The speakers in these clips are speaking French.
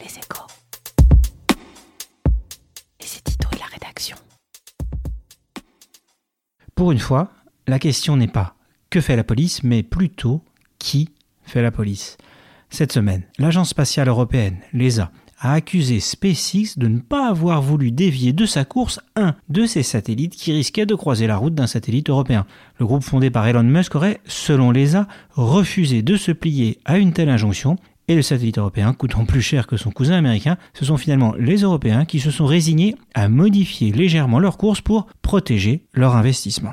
Les échos. Et c'est Tito et la rédaction. Pour une fois, la question n'est pas que fait la police, mais plutôt qui fait la police. Cette semaine, l'Agence spatiale européenne, l'ESA, a accusé SpaceX de ne pas avoir voulu dévier de sa course un de ses satellites qui risquait de croiser la route d'un satellite européen. Le groupe fondé par Elon Musk aurait, selon l'ESA, refusé de se plier à une telle injonction et le satellite européen coûtant plus cher que son cousin américain, ce sont finalement les Européens qui se sont résignés à modifier légèrement leur course pour protéger leur investissement.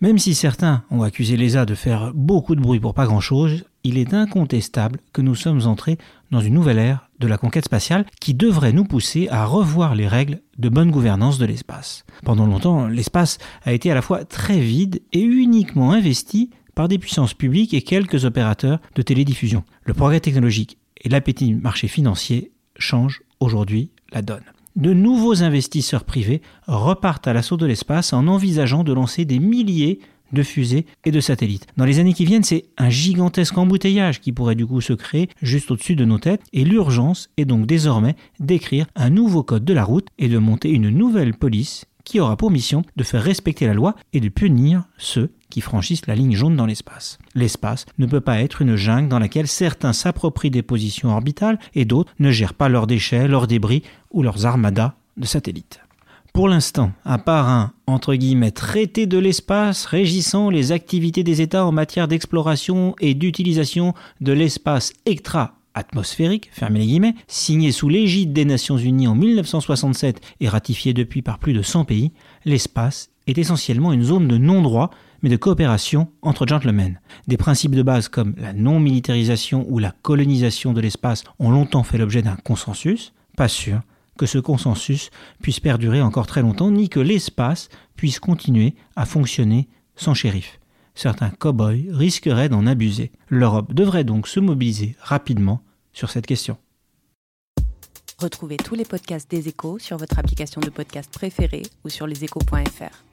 Même si certains ont accusé l'ESA de faire beaucoup de bruit pour pas grand-chose, il est incontestable que nous sommes entrés dans une nouvelle ère de la conquête spatiale qui devrait nous pousser à revoir les règles de bonne gouvernance de l'espace. Pendant longtemps, l'espace a été à la fois très vide et uniquement investi par des puissances publiques et quelques opérateurs de télédiffusion. Le progrès technologique et l'appétit du marché financier changent aujourd'hui la donne de nouveaux investisseurs privés repartent à l'assaut de l'espace en envisageant de lancer des milliers de fusées et de satellites. Dans les années qui viennent, c'est un gigantesque embouteillage qui pourrait du coup se créer juste au-dessus de nos têtes et l'urgence est donc désormais d'écrire un nouveau code de la route et de monter une nouvelle police qui aura pour mission de faire respecter la loi et de punir ceux qui franchissent la ligne jaune dans l'espace. L'espace ne peut pas être une jungle dans laquelle certains s'approprient des positions orbitales et d'autres ne gèrent pas leurs déchets, leurs débris ou leurs armadas de satellites. Pour l'instant, à part un entre guillemets traité de l'espace régissant les activités des États en matière d'exploration et d'utilisation de l'espace extra atmosphérique, fermez les guillemets, signé sous l'égide des Nations Unies en 1967 et ratifié depuis par plus de 100 pays, l'espace est essentiellement une zone de non-droit mais de coopération entre gentlemen. Des principes de base comme la non-militarisation ou la colonisation de l'espace ont longtemps fait l'objet d'un consensus, pas sûr que ce consensus puisse perdurer encore très longtemps, ni que l'espace puisse continuer à fonctionner sans shérif. Certains cow-boys risqueraient d'en abuser. L'Europe devrait donc se mobiliser rapidement sur cette question. Retrouvez tous les podcasts des échos sur votre application de podcast préférée ou sur leséchos.fr.